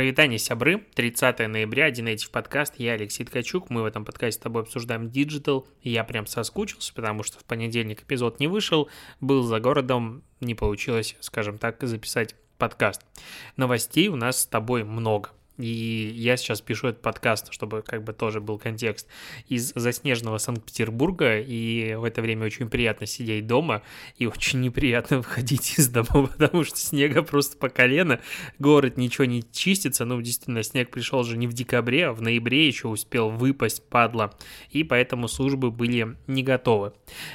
Прывітанне, сябры, 30 ноября, DNative подкаст, я Алексей Ткачук, мы в этом подкасте с тобой обсуждаем диджитал, я прям соскучился, потому что в понедельник эпизод не вышел, был за городом, не получилось, скажем так, записать подкаст. Новостей у нас с тобой много. И я сейчас пишу этот подкаст, чтобы как бы тоже был контекст, из заснеженного Санкт-Петербурга, и в это время очень приятно сидеть дома, и очень неприятно выходить из дома, потому что снега просто по колено, город ничего не чистится, ну, действительно, снег пришел же не в декабре, а в ноябре еще успел выпасть, падла, и поэтому службы были не готовы.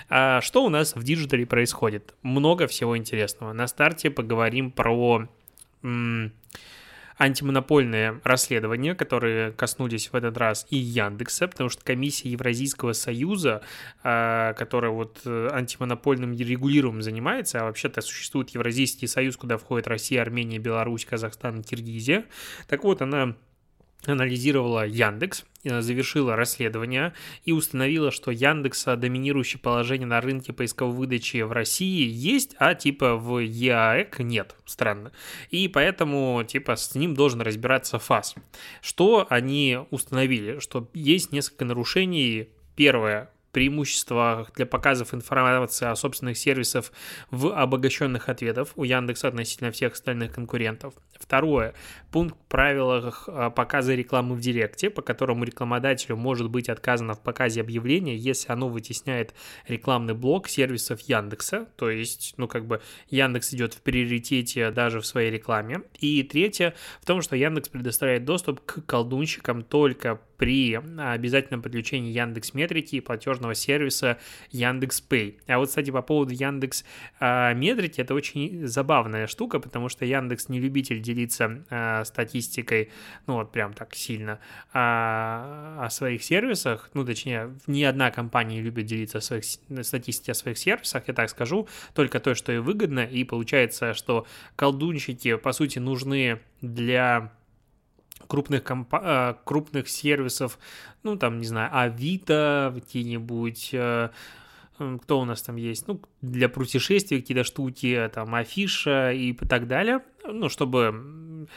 А что у нас в диджитале происходит? Много всего интересного. На старте поговорим про антимонопольные расследования, которые коснулись в этот раз и Яндекса, потому что комиссия Евразийского союза, а, которая вот э, антимонопольным регулированием занимается, а вообще-то существует Евразийский союз, куда входит Россия, Армения, Беларусь, Казахстан и Киргизия. Так вот, она анализировала Яндекс, э, завершила расследование и установила, что Яндекса доминирующее положение на рынке поисковой выдачи в России есть, а типа в ЕАЭК нет. Странно. И поэтому типа с ним должен разбираться ФАС. Что они установили? Что есть несколько нарушений. Первое, преимуществах для показов информации о собственных сервисах в обогащенных ответах у Яндекса относительно всех остальных конкурентов. Второе. Пункт в правилах а, показа рекламы в Директе, по которому рекламодателю может быть отказано в показе объявления, если оно вытесняет рекламный блок сервисов Яндекса, то есть, ну, как бы Яндекс идет в приоритете даже в своей рекламе. И третье в том, что Яндекс предоставляет доступ к колдунщикам только при обязательном подключении Яндекс Метрики и платежного сервиса Яндекс Pay. А вот, кстати, по поводу Яндекс а, Метрики, это очень забавная штука, потому что Яндекс не любитель делиться а, статистикой, ну вот прям так сильно а, о своих сервисах, ну точнее, ни одна компания не любит делиться своих, статистикой о своих сервисах, я так скажу, только то, что и выгодно, и получается, что колдунщики, по сути, нужны для крупных, компа- э, крупных сервисов, ну, там, не знаю, Авито, какие-нибудь, э, кто у нас там есть, ну, для путешествий какие-то штуки, там, Афиша и так далее, ну, чтобы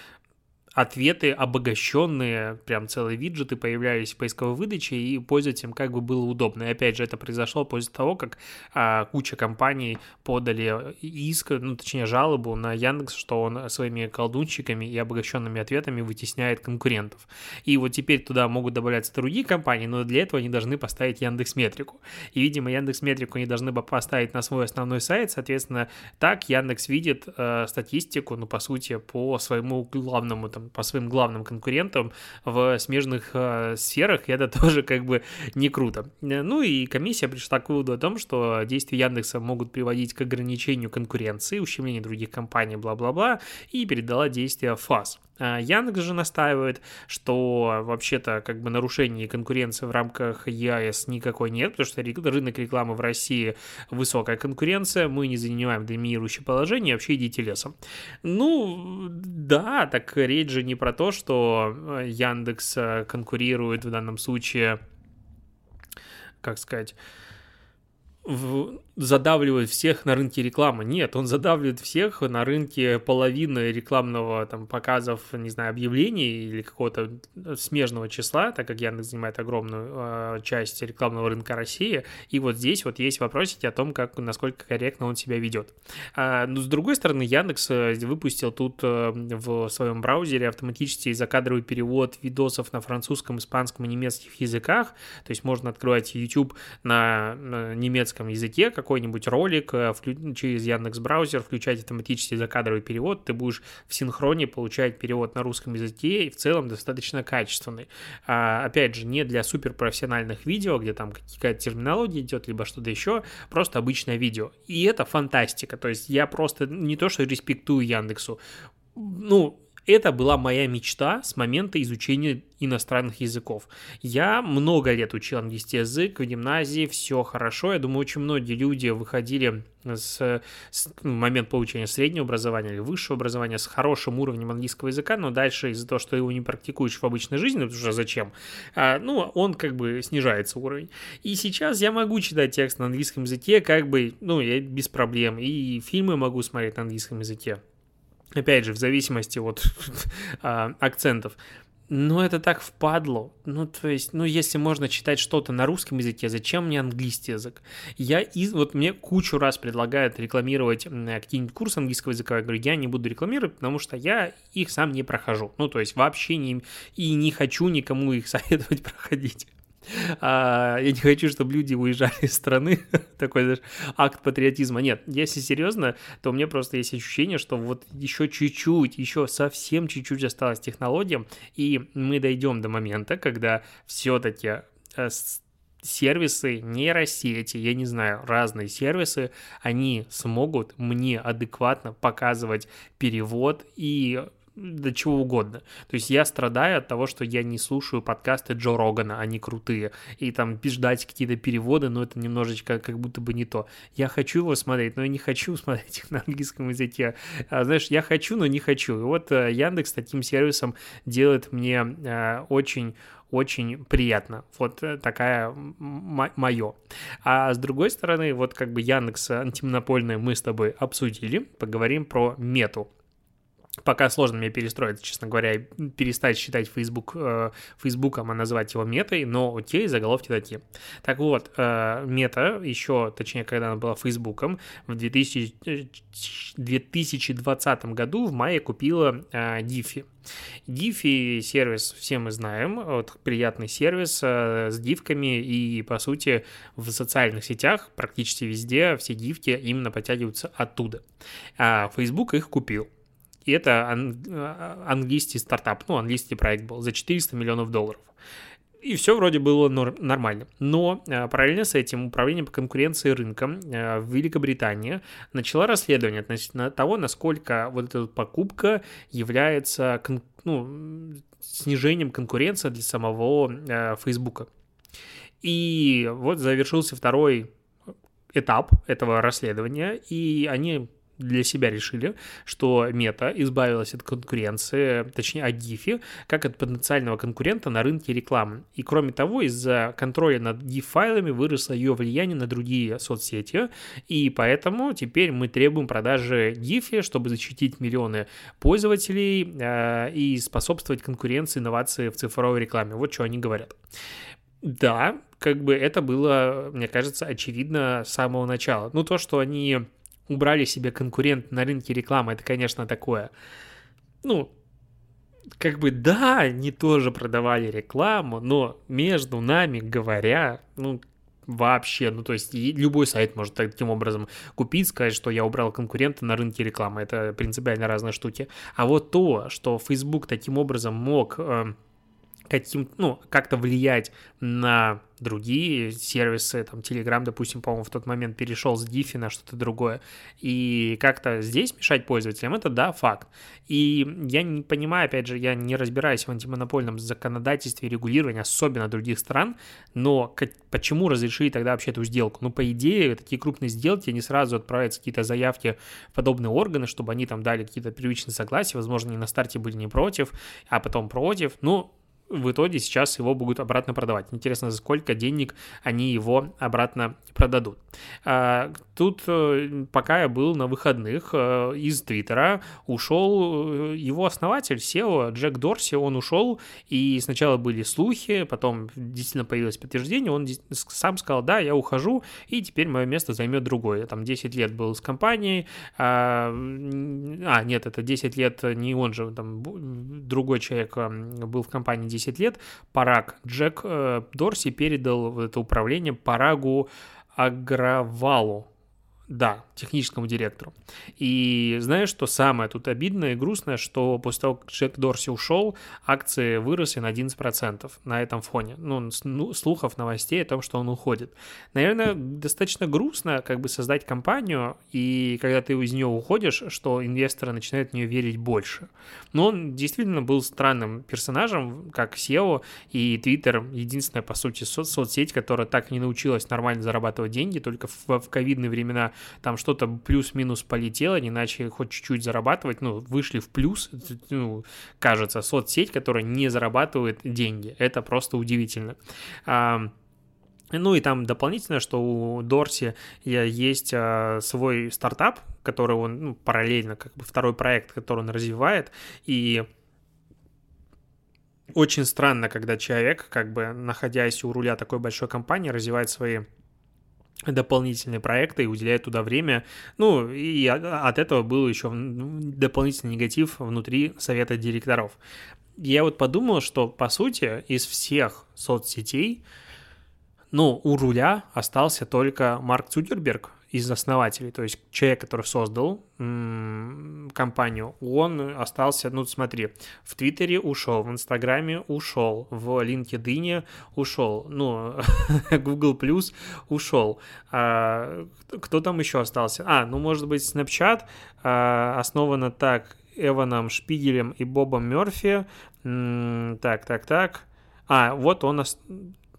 ответы обогащенные, прям целые виджеты появлялись в поисковой выдаче, и пользователям как бы было удобно. И опять же, это произошло после того, как а, куча компаний подали иск, ну, точнее, жалобу на Яндекс, что он своими колдунчиками и обогащенными ответами вытесняет конкурентов. И вот теперь туда могут добавляться другие компании, но для этого они должны поставить Яндекс Метрику. И, видимо, Яндекс Метрику они должны бы поставить на свой основной сайт, соответственно, так Яндекс видит э, статистику, ну, по сути, по своему главному там по своим главным конкурентам в смежных э, сферах, и это тоже как бы не круто. Ну и комиссия пришла к выводу о том, что действия Яндекса могут приводить к ограничению конкуренции, ущемлению других компаний, бла-бла-бла, и передала действия ФАС. А Яндекс же настаивает, что вообще-то как бы нарушений конкуренции в рамках ЕАЭС никакой нет, потому что рынок рекламы в России высокая конкуренция, мы не занимаем доминирующее положение, вообще идите лесом. Ну, да, так речь же не про то, что э, Яндекс э, конкурирует в данном случае, как сказать, в задавливает всех на рынке рекламы. Нет, он задавливает всех на рынке половины рекламного там показов, не знаю, объявлений или какого-то смежного числа, так как Яндекс занимает огромную э, часть рекламного рынка России. И вот здесь вот есть вопросики о том, как, насколько корректно он себя ведет. А, но с другой стороны, Яндекс э, выпустил тут э, в своем браузере автоматический закадровый перевод видосов на французском, испанском и немецких языках. То есть можно открывать YouTube на, на немецком языке, как какой-нибудь ролик э, вклю... через Яндекс браузер, включать автоматический закадровый перевод, ты будешь в синхроне получать перевод на русском языке и в целом достаточно качественный. А, опять же, не для суперпрофессиональных видео, где там какая-то терминология идет, либо что-то еще, просто обычное видео. И это фантастика, то есть я просто не то, что респектую Яндексу, ну, это была моя мечта с момента изучения иностранных языков. Я много лет учил английский язык в гимназии, все хорошо. Я думаю, очень многие люди выходили с, с ну, момент получения среднего образования или высшего образования с хорошим уровнем английского языка, но дальше из-за того, что его не практикуешь в обычной жизни, ну, уже зачем, а, ну, он как бы снижается уровень. И сейчас я могу читать текст на английском языке как бы, ну, я без проблем, и фильмы могу смотреть на английском языке опять же, в зависимости от а, акцентов. Но это так впадло. Ну, то есть, ну, если можно читать что-то на русском языке, зачем мне английский язык? Я из... Вот мне кучу раз предлагают рекламировать какие-нибудь курсы английского языка. Я говорю, я не буду рекламировать, потому что я их сам не прохожу. Ну, то есть, вообще не... И не хочу никому их советовать проходить. А, я не хочу, чтобы люди уезжали из страны. Такой знаешь, акт патриотизма. Нет, если серьезно, то у меня просто есть ощущение, что вот еще чуть-чуть, еще совсем чуть-чуть осталось технологиям, и мы дойдем до момента, когда все-таки э, сервисы, нейросети, я не знаю, разные сервисы, они смогут мне адекватно показывать перевод и до чего угодно. То есть я страдаю от того, что я не слушаю подкасты Джо Рогана, они крутые, и там ждать какие-то переводы, но это немножечко как будто бы не то. Я хочу его смотреть, но я не хочу смотреть их на английском языке. А, знаешь, я хочу, но не хочу. И вот э, Яндекс таким сервисом делает мне э, очень очень приятно. Вот э, такая мое. А с другой стороны, вот как бы Яндекс антимонопольный мы с тобой обсудили, поговорим про мету. Пока сложно мне перестроиться, честно говоря, перестать считать Facebook э, Фейсбуком, а назвать его метой, но окей, заголовки такие. Так вот, э, мета, еще, точнее, когда она была Фейсбуком, в 2000, 2020 году в мае купила э, Diffie. Diffie сервис все мы знаем, вот приятный сервис э, с дивками, и, по сути, в социальных сетях практически везде все дивки именно подтягиваются оттуда. А Facebook их купил и это ан- а, английский стартап, ну, английский проект был за 400 миллионов долларов. И все вроде было нормально. Но э, параллельно с этим управление по конкуренции рынком э, в Великобритании начало расследование относительно того, насколько вот эта покупка является кон- ну, снижением конкуренции для самого э, Фейсбука. И вот завершился второй этап этого расследования, и они для себя решили, что Мета избавилась от конкуренции, точнее от Гифи, как от потенциального конкурента на рынке рекламы. И кроме того, из-за контроля над GIF-файлами выросло ее влияние на другие соцсети, и поэтому теперь мы требуем продажи Гифи, чтобы защитить миллионы пользователей э, и способствовать конкуренции инновации в цифровой рекламе. Вот что они говорят. Да, как бы это было, мне кажется, очевидно с самого начала. Ну, то, что они убрали себе конкурент на рынке рекламы, это, конечно, такое, ну, как бы, да, они тоже продавали рекламу, но между нами говоря, ну, вообще, ну, то есть любой сайт может таким образом купить, сказать, что я убрал конкурента на рынке рекламы, это принципиально разные штуки. А вот то, что Facebook таким образом мог э, каким, ну, как-то влиять на другие сервисы, там, Telegram, допустим, по-моему, в тот момент перешел с Diffie на что-то другое, и как-то здесь мешать пользователям, это, да, факт. И я не понимаю, опять же, я не разбираюсь в антимонопольном законодательстве и регулировании, особенно других стран, но как, почему разрешили тогда вообще эту сделку? Ну, по идее, такие крупные сделки, они сразу отправляются какие-то заявки в подобные органы, чтобы они там дали какие-то привычные согласия, возможно, они на старте были не против, а потом против, ну, в итоге сейчас его будут обратно продавать. Интересно, за сколько денег они его обратно продадут. А, тут, э, пока я был на выходных э, из Твиттера, ушел э, его основатель, SEO, Джек Дорси, он ушел, и сначала были слухи, потом действительно появилось подтверждение, он сам сказал, да, я ухожу, и теперь мое место займет другой. Я там 10 лет был с компанией, а, а нет, это 10 лет не он же, там другой человек был в компании 10 лет, Параг. Джек э, Дорси передал это управление Парагу Агравалу. Да, техническому директору. И знаешь, что самое тут обидное и грустное, что после того, как Джек Дорси ушел, акции выросли на 11% на этом фоне. Ну, ну, слухов, новостей о том, что он уходит. Наверное, достаточно грустно как бы создать компанию, и когда ты из нее уходишь, что инвесторы начинают в нее верить больше. Но он действительно был странным персонажем, как SEO, и Twitter единственная, по сути, со- соцсеть, которая так и не научилась нормально зарабатывать деньги, только в, в ковидные времена там что-то плюс-минус полетело, они начали хоть чуть-чуть зарабатывать, ну, вышли в плюс, ну, кажется, соцсеть, которая не зарабатывает деньги. Это просто удивительно. Ну и там дополнительно, что у Дорси есть а, свой стартап, который он ну, параллельно, как бы второй проект, который он развивает, и очень странно, когда человек, как бы находясь у руля такой большой компании, развивает свои дополнительные проекты и уделяет туда время. Ну, и от этого был еще дополнительный негатив внутри совета директоров. Я вот подумал, что, по сути, из всех соцсетей, ну, у руля остался только Марк Цукерберг, из основателей, то есть человек, который создал компанию, он остался, ну смотри, в Твиттере ушел, в Инстаграме ушел, в LinkedIn ушел, ну, Google Plus ушел. А, кто там еще остался? А, ну, может быть, Snapchat а, основано так Эваном Шпигелем и Бобом Мерфи. М- так, так, так. А, вот он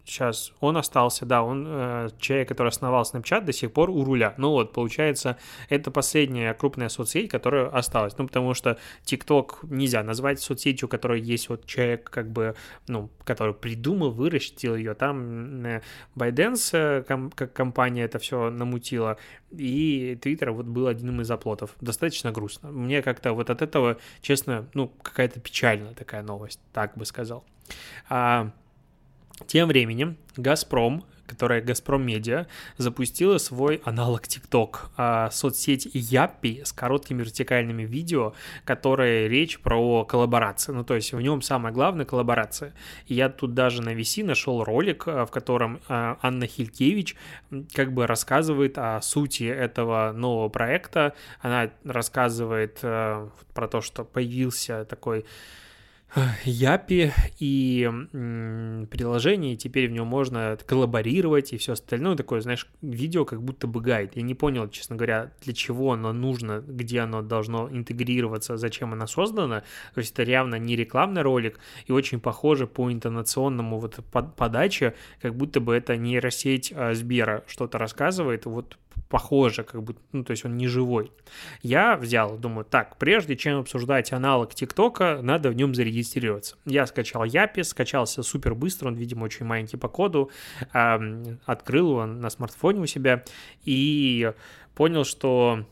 Сейчас он остался, да, он э, человек, который основал Snapchat, до сих пор у руля. Ну вот, получается, это последняя крупная соцсеть, которая осталась. Ну, потому что TikTok нельзя назвать соцсетью, у которой есть вот человек, как бы, ну, который придумал, вырастил ее. Там э, ByteDance, э, ком- как компания, это все намутила. И Twitter вот был одним из оплотов. Достаточно грустно. Мне как-то вот от этого, честно, ну, какая-то печальная такая новость, так бы сказал. А, тем временем «Газпром», которая «Газпром Медиа», запустила свой аналог TikTok, а, соцсеть Яппи с короткими вертикальными видео, которые речь про коллаборации. Ну, то есть в нем самое главное коллаборация. Я тут даже на VC нашел ролик, а, в котором а, Анна Хилькевич как бы рассказывает о сути этого нового проекта. Она рассказывает про то, что появился такой Япи и приложение, и теперь в нем можно коллаборировать и все остальное. Такое, знаешь, видео как будто бы гайд. Я не понял, честно говоря, для чего оно нужно, где оно должно интегрироваться, зачем оно создано. То есть это явно не рекламный ролик и очень похоже по интонационному вот подаче, как будто бы это нейросеть а, Сбера что-то рассказывает. Вот похоже, как будто, ну, то есть он не живой. Я взял, думаю, так, прежде чем обсуждать аналог ТикТока, надо в нем зарегистрироваться. Я скачал Япи, скачался супер быстро, он, видимо, очень маленький по коду, э, открыл его на смартфоне у себя и понял, что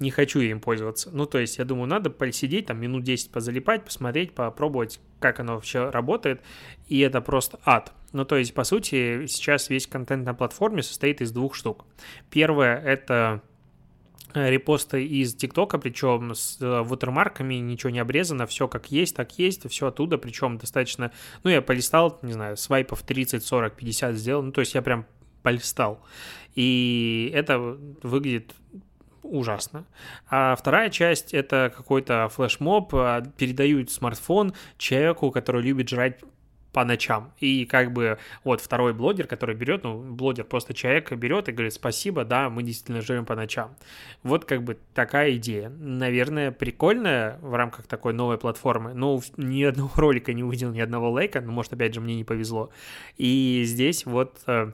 не хочу им пользоваться. Ну, то есть, я думаю, надо посидеть, там, минут 10 позалипать, посмотреть, попробовать, как оно вообще работает, и это просто ад. Ну, то есть, по сути, сейчас весь контент на платформе состоит из двух штук. Первое — это э, репосты из ТикТока, причем с э, watermarkами, ничего не обрезано, все как есть, так есть, все оттуда, причем достаточно, ну, я полистал, не знаю, свайпов 30, 40, 50 сделал, ну, то есть я прям полистал. И это выглядит ужасно. А вторая часть — это какой-то флешмоб, а, передают смартфон человеку, который любит жрать по ночам. И как бы вот второй блогер, который берет, ну, блогер просто человек берет и говорит, спасибо, да, мы действительно живем по ночам. Вот как бы такая идея. Наверное, прикольная в рамках такой новой платформы. Но ни одного ролика не увидел, ни одного лайка, ну, может, опять же, мне не повезло. И здесь вот э,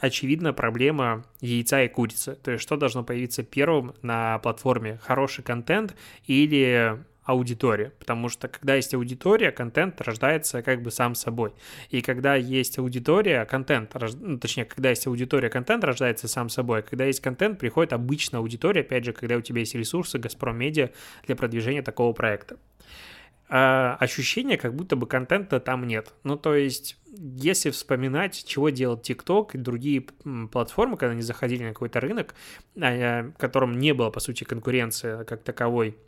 очевидно проблема яйца и курицы. То есть что должно появиться первым на платформе? Хороший контент или аудитория, потому что когда есть аудитория, контент рождается как бы сам собой. И когда есть аудитория, контент, ну, точнее, когда есть аудитория, контент рождается сам собой. Когда есть контент, приходит обычная аудитория, опять же, когда у тебя есть ресурсы, Газпром Медиа для продвижения такого проекта а ощущение, как будто бы контента там нет. Ну, то есть, если вспоминать, чего делал TikTok и другие платформы, когда они заходили на какой-то рынок, а, в котором не было, по сути, конкуренции как таковой,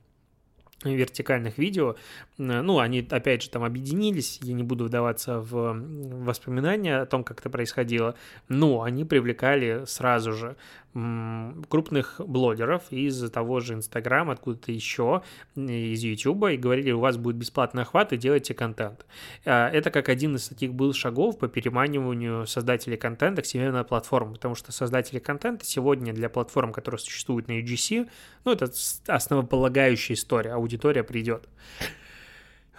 вертикальных видео. Ну, они, опять же, там объединились, я не буду вдаваться в воспоминания о том, как это происходило, но они привлекали сразу же крупных блогеров из того же Инстаграма, откуда-то еще, из Ютуба, и говорили, у вас будет бесплатный охват, и делайте контент. А, это как один из таких был шагов по переманиванию создателей контента к себе на платформу, потому что создатели контента сегодня для платформ, которые существуют на UGC, ну, это основополагающая история, аудитория придет.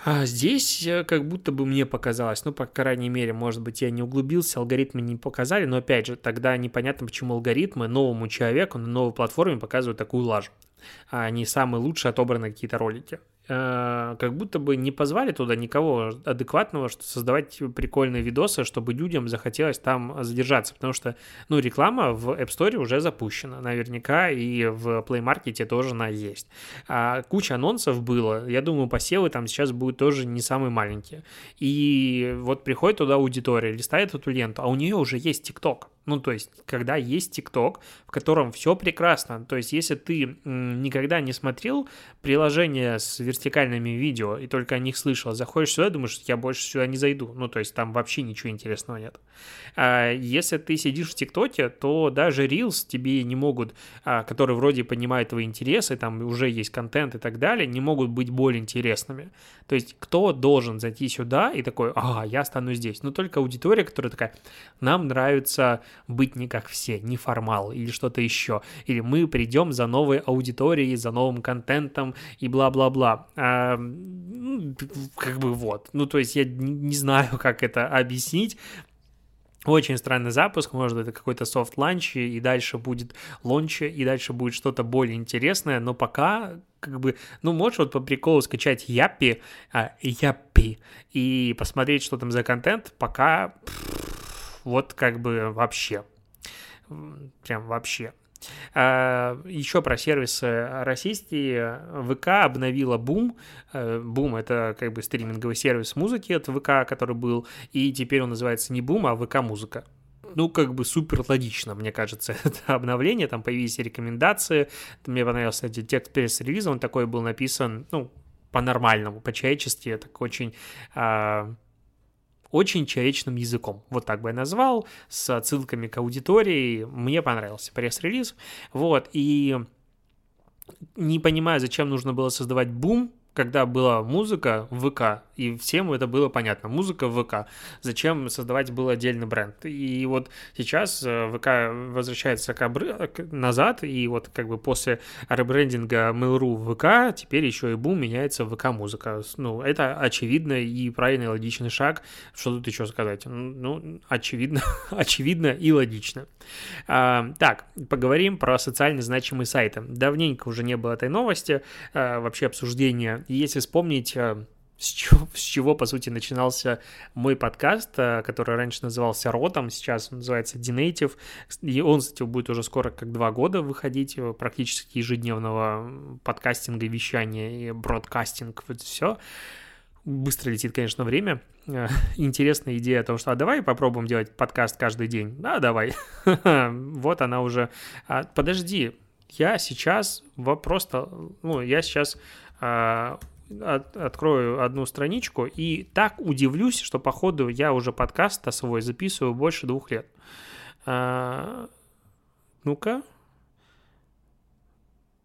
А здесь э, как будто бы мне показалось, ну, по крайней мере, может быть, я не углубился, алгоритмы не показали, но, опять же, тогда непонятно, почему алгоритмы новому человеку на новой платформе показывают такую лажу, а не самые лучшие отобраны какие-то ролики. Э, как будто бы не позвали туда никого адекватного, что создавать прикольные видосы, чтобы людям захотелось там задержаться, потому что, ну, реклама в App Store уже запущена, наверняка, и в Play Market тоже она есть. А куча анонсов было, я думаю, посевы там сейчас будут тоже не самые маленькие. И вот приходит туда аудитория, листает эту ленту, а у нее уже есть TikTok. Ну, то есть, когда есть ТикТок, в котором все прекрасно, то есть, если ты никогда не смотрел приложение с вертикальными видео и только о них слышал, заходишь сюда, думаешь, я больше сюда не зайду. Ну, то есть, там вообще ничего интересного нет. А если ты сидишь в ТикТоке, то даже Reels тебе не могут, а, которые вроде понимают твои интересы, там уже есть контент и так далее, не могут быть более интересными. То есть, кто должен зайти сюда и такой, ага, я стану здесь? Ну, только аудитория, которая такая, нам нравится быть не как все, не формал или что-то еще. Или мы придем за новой аудиторией, за новым контентом и бла-бла-бла. А, ну, как бы вот. Ну, то есть я не знаю, как это объяснить. Очень странный запуск, может, это какой-то soft launch, и дальше будет launch, и дальше будет что-то более интересное, но пока, как бы, ну, можешь вот по приколу скачать Yappy, а, Yappy, и посмотреть, что там за контент, пока вот как бы вообще. Прям вообще. А, еще про сервисы российские. ВК обновила Boom. Boom — это как бы стриминговый сервис музыки от ВК, который был, и теперь он называется не Boom, а ВК-музыка ну, как бы супер логично, мне кажется, это обновление, там появились рекомендации, мне понравился кстати, текст пресс-релиза, он такой был написан, ну, по-нормальному, по-человечески, так очень а, очень человечным языком. Вот так бы я назвал, с отсылками к аудитории. Мне понравился пресс-релиз. Вот, и не понимаю, зачем нужно было создавать бум, когда была музыка в ВК, и всем это было понятно. Музыка ВК. Зачем создавать был отдельный бренд? И вот сейчас э, ВК возвращается к обры... назад, и вот как бы после ребрендинга Mail.ru в ВК теперь еще и бум меняется в ВК-музыка. Ну, это очевидно и правильный логичный шаг. Что тут еще сказать? Ну, очевидно, очевидно и логично. А, так, поговорим про социально значимые сайты. Давненько уже не было этой новости, а, вообще обсуждения если вспомнить, э, с чего, с чего, по сути, начинался мой подкаст, э, который раньше назывался Ротом, сейчас он называется Dinative, и он, кстати, будет уже скоро как два года выходить, э, практически ежедневного подкастинга, вещания и бродкастинг, вот все. Быстро летит, конечно, время. Интересная идея о том, что а давай попробуем делать подкаст каждый день. Да, давай. вот она уже. А, подожди, я сейчас просто, ну, я сейчас а, от, открою одну страничку и так удивлюсь, что походу я уже подкаст свой записываю больше двух лет. А, ну-ка.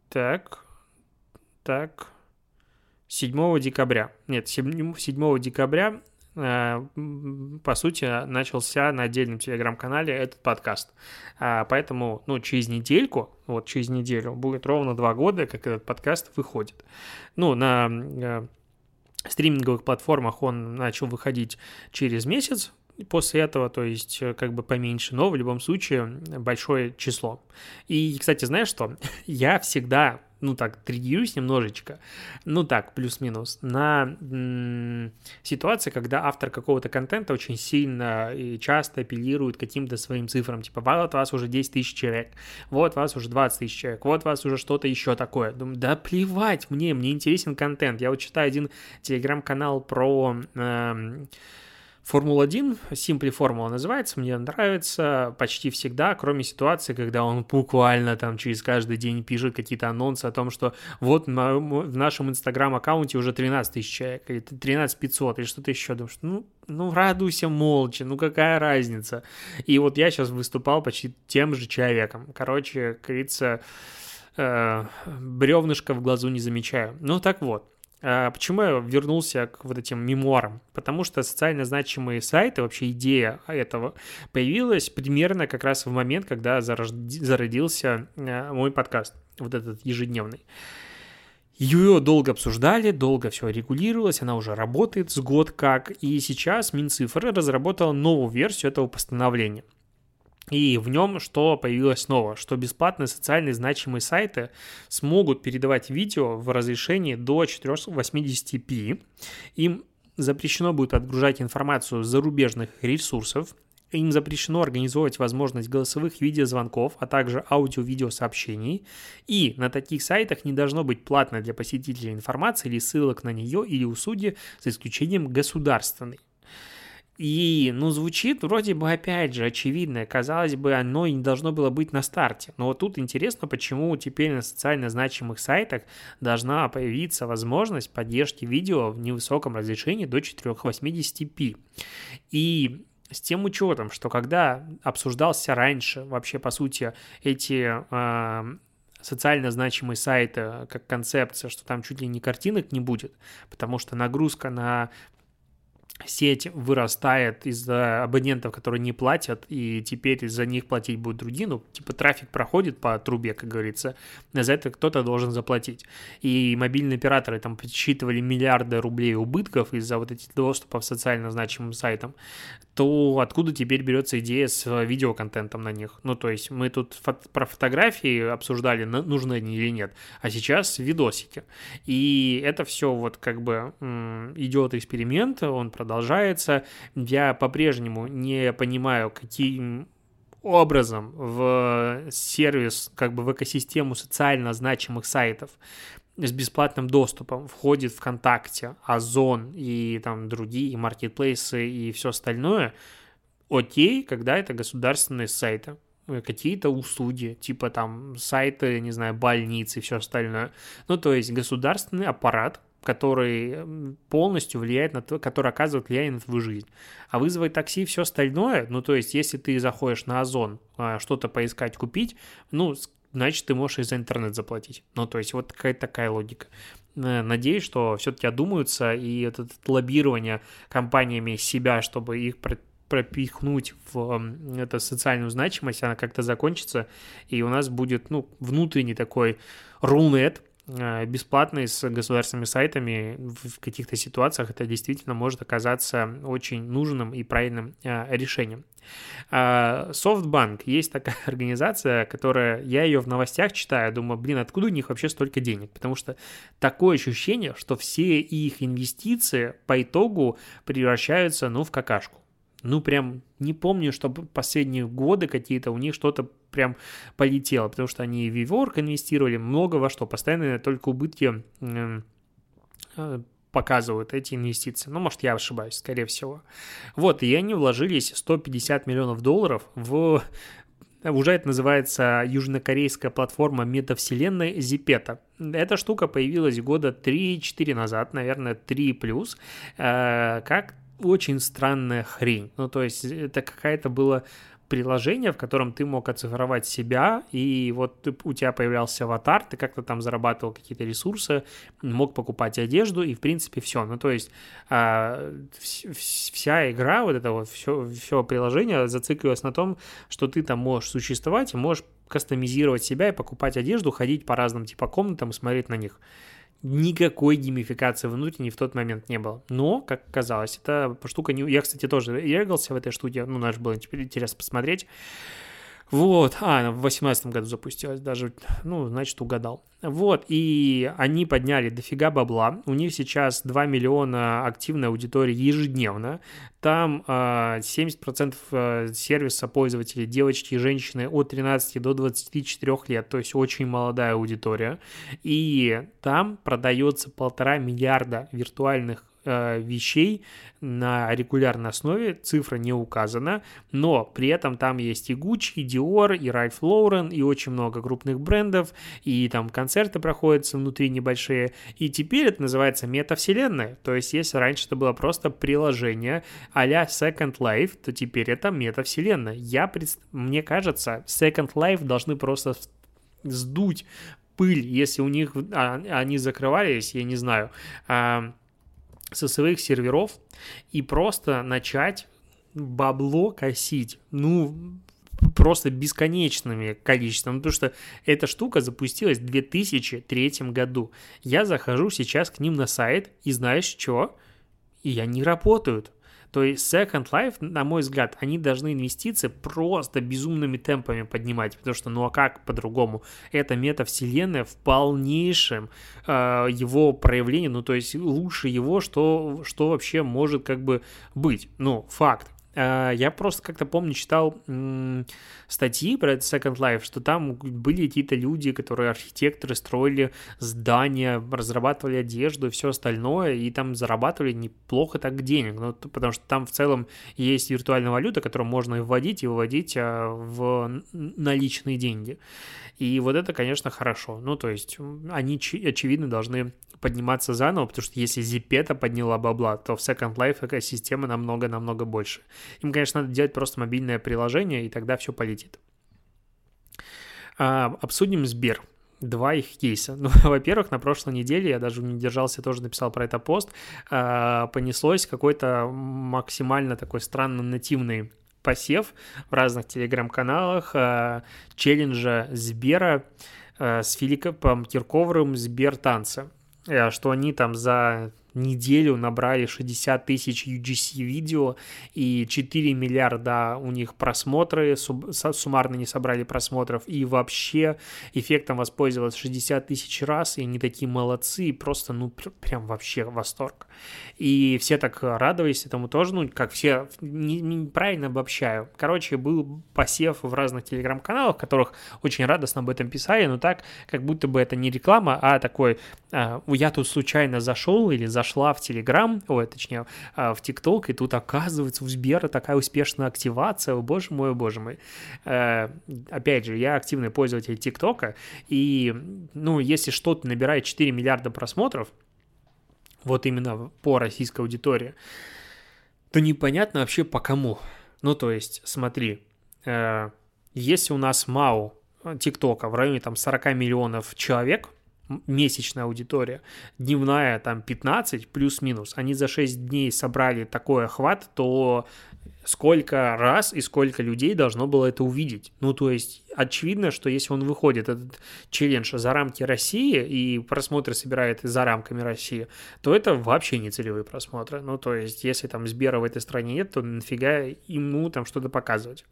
Так. Так. 7 декабря. Нет, 7, 7 декабря по сути, начался на отдельном телеграм-канале этот подкаст. А, поэтому, ну, через недельку, вот через неделю, будет ровно два года, как этот подкаст выходит. Ну, на э, стриминговых платформах он начал выходить через месяц, после этого, то есть э, как бы поменьше, но в любом случае большое число. И, кстати, знаешь что? Я всегда ну так, триггерюсь немножечко, ну так, плюс-минус, на м- ситуации, когда автор какого-то контента очень сильно и часто апеллирует каким-то своим цифрам, типа, вот вас уже 10 тысяч человек, вот вас уже 20 тысяч человек, вот вас уже что-то еще такое. Думаю, да плевать мне, мне интересен контент. Я вот читаю один телеграм-канал про... Э- Формула-1, Simply Формула называется, мне нравится почти всегда, кроме ситуации, когда он буквально там через каждый день пишет какие-то анонсы о том, что вот в нашем инстаграм-аккаунте уже 13 тысяч человек, или 13 500, или что-то еще. Думаю, что, ну, ну, радуйся молча, ну, какая разница. И вот я сейчас выступал почти тем же человеком. Короче, как э, бревнышко в глазу не замечаю. Ну, так вот. А почему я вернулся к вот этим мемуарам? Потому что социально значимые сайты, вообще идея этого появилась примерно как раз в момент, когда зародился э, мой подкаст, вот этот ежедневный. Ее долго обсуждали, долго все регулировалось, она уже работает с год как, и сейчас Минцифры разработала новую версию этого постановления – И в нем что появилось снова? Что бесплатные социальные значимые сайты смогут передавать видео в разрешении до 480p. Им запрещено будет отгружать информацию с зарубежных ресурсов, им запрещено организовывать возможность голосовых видеозвонков, а также аудио-видео сообщений. И на таких сайтах не должно быть платной для посетителя информации или ссылок на нее или услуги, за исключением государственной. И, ну, звучит вроде бы, опять же, очевидно. Казалось бы, оно и не должно было быть на старте. Но вот тут интересно, почему теперь на социально значимых сайтах должна появиться возможность поддержки видео в невысоком разрешении до 480p. И с тем учетом, что когда обсуждался раньше вообще, по сути, эти э, социально значимые сайты как концепция, что там чуть ли не картинок не будет, потому что нагрузка на сеть вырастает из-за абонентов, которые не платят, и теперь за них платить будут другие, ну, типа трафик проходит по трубе, как говорится, за это кто-то должен заплатить. И мобильные операторы там подсчитывали миллиарды рублей убытков из-за вот этих доступов к социально значимым сайтам, то откуда теперь берется идея с видеоконтентом на них? Ну, то есть мы тут фото про фотографии обсуждали, нужны они или нет, а сейчас видосики. И это все вот как бы идет эксперимент, он продолжается продолжается. Я по-прежнему не понимаю, каким образом в сервис, как бы в экосистему социально значимых сайтов с бесплатным доступом входит ВКонтакте, Озон и там другие маркетплейсы и все остальное, окей, когда это государственные сайты какие-то услуги, типа там сайты, не знаю, больницы и все остальное. Ну, то есть государственный аппарат который полностью влияет на то, который оказывает влияние на твою жизнь. А вызвать такси и все остальное, ну, то есть, если ты заходишь на Озон, а, что-то поискать, купить, ну, значит, ты можешь и за интернет заплатить. Ну, то есть, вот какая-то такая логика. Надеюсь, что все-таки одумаются, и это лоббирование компаниями себя, чтобы их пропихнуть в эту социальную значимость, она как-то закончится, и у нас будет, ну, внутренний такой рулнет, Э, бесплатный с государственными сайтами в каких-то ситуациях это действительно может оказаться очень нужным и правильным э, решением. Софтбанк есть такая организация, которая, я ее в новостях читаю, думаю, блин, откуда у них вообще столько денег? Потому что такое ощущение, что все их инвестиции по итогу превращаются, ну, в какашку. Ну, прям не помню, чтобы последние годы какие-то у них что-то прям полетело, потому что они в Виворк инвестировали много во что, постоянно только убытки э, показывают эти инвестиции. Ну, может, я ошибаюсь, скорее всего. Вот, и они вложились 150 миллионов долларов в уже это называется южнокорейская платформа метавселенной Зипета. Эта штука появилась года 3-4 назад, наверное, 3 плюс, э, как очень странная хрень. Ну, то есть это какая-то была приложение, в котором ты мог оцифровать себя, и вот у тебя появлялся аватар, ты как-то там зарабатывал какие-то ресурсы, мог покупать одежду, и в принципе все. Ну, то есть а, вся игра, вот это вот все, все приложение зациклилось на том, что ты там можешь существовать можешь кастомизировать себя и покупать одежду, ходить по разным типа комнатам и смотреть на них никакой геймификации внутренней в тот момент не было. Но, как оказалось, эта штука не... Я, кстати, тоже регался в этой штуке, ну, наш было теперь интересно посмотреть. Вот, а, в 2018 году запустилась, даже, ну, значит, угадал. Вот, и они подняли дофига бабла, у них сейчас 2 миллиона активной аудитории ежедневно, там э, 70% э, сервиса пользователей девочки и женщины от 13 до 24 лет, то есть очень молодая аудитория, и там продается полтора миллиарда виртуальных вещей на регулярной основе, цифра не указана, но при этом там есть и Gucci, и Dior, и Ralph Lauren, и очень много крупных брендов, и там концерты проходятся внутри небольшие, и теперь это называется метавселенная, то есть если раньше это было просто приложение а-ля Second Life, то теперь это метавселенная. Я, пред... мне кажется, Second Life должны просто сдуть пыль, если у них а, они закрывались, я не знаю, а, со своих серверов и просто начать бабло косить. Ну, просто бесконечными количеством, потому что эта штука запустилась в 2003 году. Я захожу сейчас к ним на сайт, и знаешь что? И они работают. То есть Second Life, на мой взгляд, они должны инвестиции просто безумными темпами поднимать, потому что, ну а как по-другому? Это метавселенная в полнейшем э, его проявлении, ну то есть лучше его, что, что вообще может как бы быть. Ну, факт. А, я просто как-то помню, читал статьи про Second Life, что там были какие-то люди, которые архитекторы, строили здания, разрабатывали одежду и все остальное, и там зарабатывали неплохо так денег, ну, потому что там в целом есть виртуальная валюта, которую можно вводить и выводить а, в наличные деньги. И вот это, конечно, хорошо. Ну, то есть они, очевидно, должны подниматься заново, потому что если Zipeta подняла бабла, то в Second Life экосистема намного-намного больше. Им, конечно, надо делать просто мобильное приложение, и тогда все полетит. А, обсудим Сбер два их кейса. Ну, во-первых, на прошлой неделе, я даже не держался, тоже написал про это пост, э, понеслось какой-то максимально такой странно нативный посев в разных телеграм-каналах э, челленджа Сбера э, с Филиппом Кирковым Сбер танца, что они там за неделю набрали 60 тысяч UGC видео и 4 миллиарда у них просмотры, суммарно не собрали просмотров, и вообще эффектом воспользовалось 60 тысяч раз, и они такие молодцы, и просто, ну, прям вообще восторг. И все так радовались этому тоже, ну, как все, неправильно обобщаю. Короче, был посев в разных телеграм-каналах, которых очень радостно об этом писали, но так, как будто бы это не реклама, а такой, а, я тут случайно зашел или за зашла в Телеграм, ой, точнее, а, в ТикТок, и тут оказывается у Сбера такая успешная активация, о боже мой, о боже мой. Э, опять же, я активный пользователь ТикТока, и, ну, если что-то набирает 4 миллиарда просмотров, вот именно по российской аудитории, то непонятно вообще по кому. Ну, то есть, смотри, э, если у нас МАУ ТикТока в районе там 40 миллионов человек – месячная аудитория, дневная там 15 плюс-минус, они за 6 дней собрали такой охват, то сколько раз и сколько людей должно было это увидеть. Ну, то есть, очевидно, что если он выходит, этот челлендж, за рамки России и просмотры собирает за рамками России, то это вообще не целевые просмотры. Ну, то есть, если там Сбера в этой стране нет, то нафига ему там что-то показывать.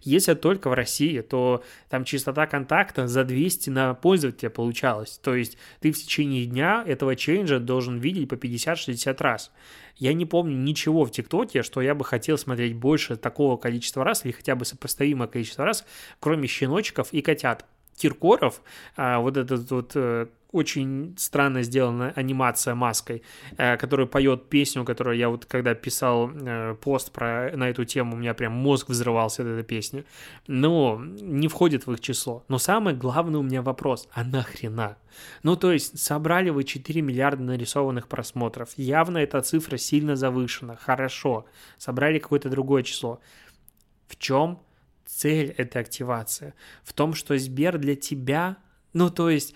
Если только в России, то там частота контакта за 200 на пользователя получалась. То есть, ты в течение дня этого челленджа должен видеть по 50-60 раз. Я не помню ничего в ТикТоке, что я бы хотел смотреть больше такого количества раз или хотя бы сопоставимое количество раз, кроме щеночков и котят. Киркоров, а, вот этот вот э, очень странно сделана анимация маской, э, который поет песню, которую я вот когда писал э, пост про, на эту тему, у меня прям мозг взрывался от этой песни. Но не входит в их число. Но самый главный у меня вопрос, а нахрена? Ну, то есть, собрали вы 4 миллиарда нарисованных просмотров. Явно эта цифра сильно завышена. Хорошо. Собрали какое-то другое число. В чем цель этой активации? В том, что Сбер для тебя... Ну, то есть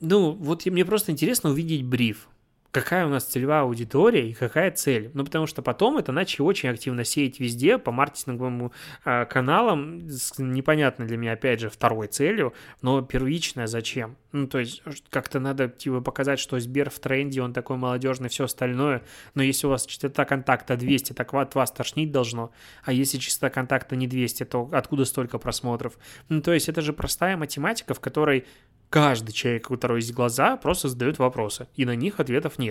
ну, вот мне просто интересно увидеть бриф какая у нас целевая аудитория и какая цель. Ну, потому что потом это начали очень активно сеять везде по маркетинговым э, каналам с непонятно для меня, опять же, второй целью, но первичная зачем? Ну, то есть как-то надо типа показать, что Сбер в тренде, он такой молодежный, все остальное, но если у вас частота контакта 200, так от вас тошнить должно, а если частота контакта не 200, то откуда столько просмотров? Ну, то есть это же простая математика, в которой каждый человек, у которого есть глаза, просто задает вопросы, и на них ответов нет.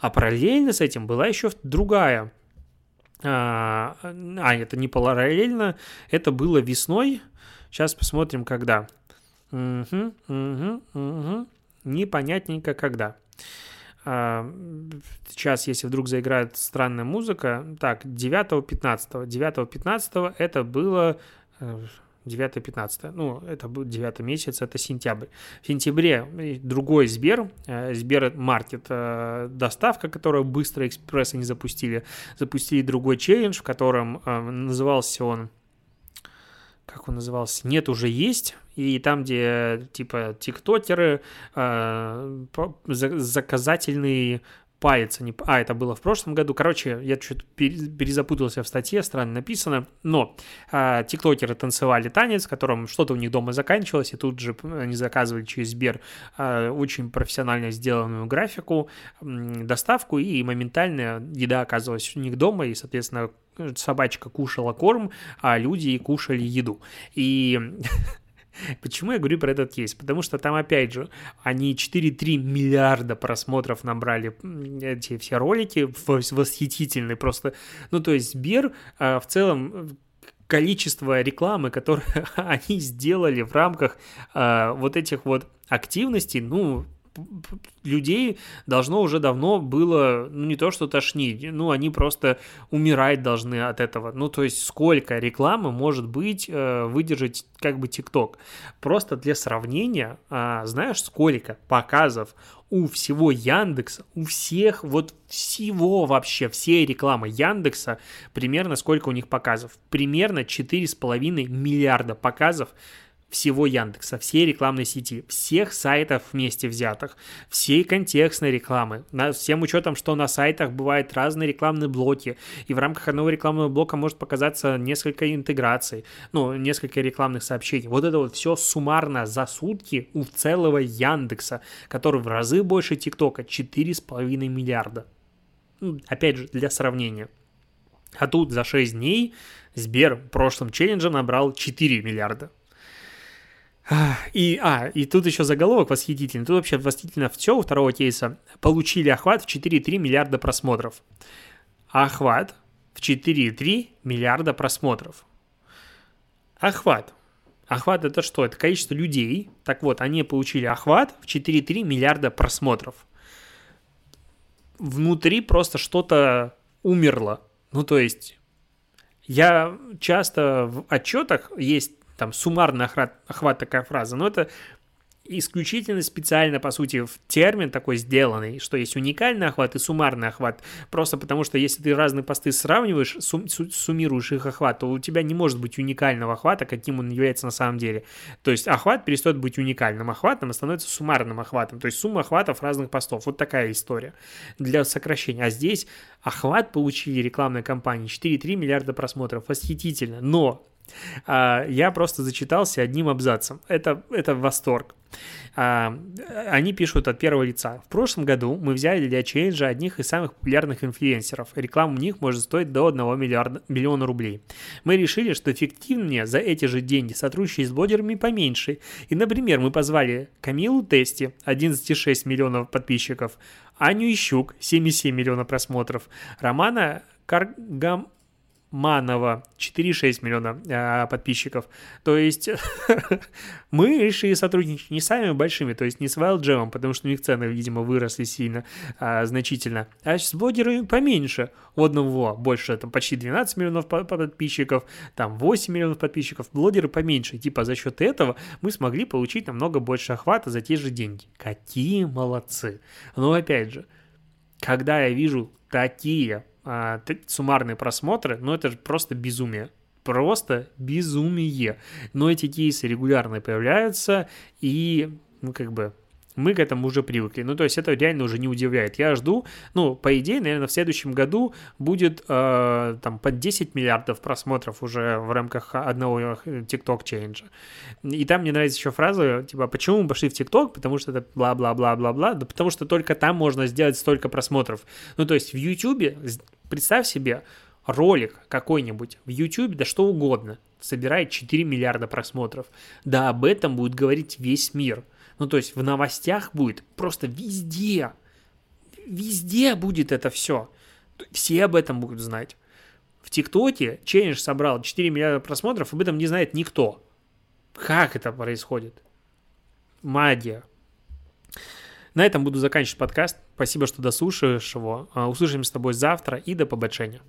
А параллельно с этим была еще другая а, а, это не параллельно, это было весной. Сейчас посмотрим, когда. Угу, угу, угу. Непонятненько, когда. А, сейчас, если вдруг заиграет странная музыка. Так, 9-15. 9-15 это было э, 9-15, ну, это был 9 месяц, это сентябрь. В сентябре другой Сбер, э, Сбер Маркет, э, доставка, которую быстро экспресс они запустили, запустили другой челлендж, в котором э, назывался он как он назывался, нет уже есть, и там, где типа тиктокеры, э, заказательный палец, не... а, это было в прошлом году. Короче, я чуть перезапутался в статье, странно написано, но а, тиктокеры танцевали танец, в котором что-то у них дома заканчивалось, и тут же они заказывали через Сбер а, очень профессионально сделанную графику, доставку, и моментально еда оказывалась у них дома, и, соответственно, собачка кушала корм, а люди кушали еду. И Почему я говорю про этот кейс? Потому что там, опять же, они 4,3 миллиарда просмотров набрали эти все ролики, восхитительные просто. Ну, то есть Сбер а, в целом количество рекламы, которое они сделали в рамках а, вот этих вот активностей, ну, людей должно уже давно было, ну, не то что тошнить, ну, они просто умирать должны от этого. Ну, то есть сколько рекламы может быть э, выдержать как бы ТикТок? Просто для сравнения, э, знаешь, сколько показов у всего Яндекса, у всех, вот всего вообще, все рекламы Яндекса, примерно сколько у них показов? Примерно 4,5 миллиарда показов всего Яндекса, всей рекламной сети, всех сайтов вместе взятых, всей контекстной рекламы, на, всем учетом, что на сайтах бывают разные рекламные блоки, и в рамках одного рекламного блока может показаться несколько интеграций, ну, несколько рекламных сообщений. Вот это вот все суммарно за сутки у целого Яндекса, который в разы больше ТикТока, 4,5 миллиарда. Ну, опять же, для сравнения. А тут за 6 дней Сбер в прошлом челлендже набрал 4 миллиарда. И, а, и тут еще заголовок восхитительный. Тут вообще восхитительно все у второго кейса. Получили охват в 4,3 миллиарда просмотров. Охват в 4,3 миллиарда просмотров. Охват. Охват это что? Это количество людей. Так вот, они получили охват в 4,3 миллиарда просмотров. Внутри просто что-то умерло. Ну, то есть, я часто в отчетах есть там суммарный охват, охват такая фраза, но это исключительно специально, по сути, в термин такой сделанный, что есть уникальный охват и суммарный охват. Просто потому что если ты разные посты сравниваешь, сум, суммируешь их охват, то у тебя не может быть уникального охвата, каким он является на самом деле. То есть охват перестает быть уникальным охватом и становится суммарным охватом. То есть сумма охватов разных постов. Вот такая история для сокращения. А здесь охват получили рекламной кампании 4,3 миллиарда просмотров. Восхитительно. Но а, я просто зачитался одним абзацем. Это, это восторг. А, они пишут от первого лица. В прошлом году мы взяли для челленджа одних из самых популярных инфлюенсеров. Реклама у них может стоить до 1 миллиарда, миллиона рублей. Мы решили, что эффективнее за эти же деньги сотрудничать с блогерами поменьше. И, например, мы позвали Камилу Тести, 11,6 миллионов подписчиков, Аню Ищук, 7,7 миллионов просмотров, Романа Каргам Манова, 4,6 миллиона э, подписчиков. То есть мы решили сотрудничать не с самыми большими, то есть не с Wildjam, потому что у них цены, видимо, выросли сильно, э, значительно, а с блогерами поменьше. У одного больше, там почти 12 миллионов подписчиков, там 8 миллионов подписчиков, блогеры поменьше. Типа за счет этого мы смогли получить намного больше охвата за те же деньги. Какие молодцы. Но опять же, когда я вижу такие а, суммарные просмотры, ну это же просто безумие. Просто безумие. Но эти кейсы регулярно появляются, и, ну, как бы, мы к этому уже привыкли. Ну, то есть это реально уже не удивляет. Я жду, ну, по идее, наверное, в следующем году будет э, там под 10 миллиардов просмотров уже в рамках одного TikTok челленджа. И там мне нравится еще фраза, типа, почему мы пошли в TikTok? Потому что это бла-бла-бла-бла-бла. Да потому что только там можно сделать столько просмотров. Ну, то есть в YouTube, представь себе, ролик какой-нибудь в YouTube, да что угодно, собирает 4 миллиарда просмотров. Да об этом будет говорить весь мир – ну, то есть в новостях будет просто везде. Везде будет это все. Все об этом будут знать. В ТикТоке челлендж собрал 4 миллиарда просмотров, об этом не знает никто. Как это происходит? Магия. На этом буду заканчивать подкаст. Спасибо, что дослушаешь его. А, услышимся с тобой завтра и до побочения.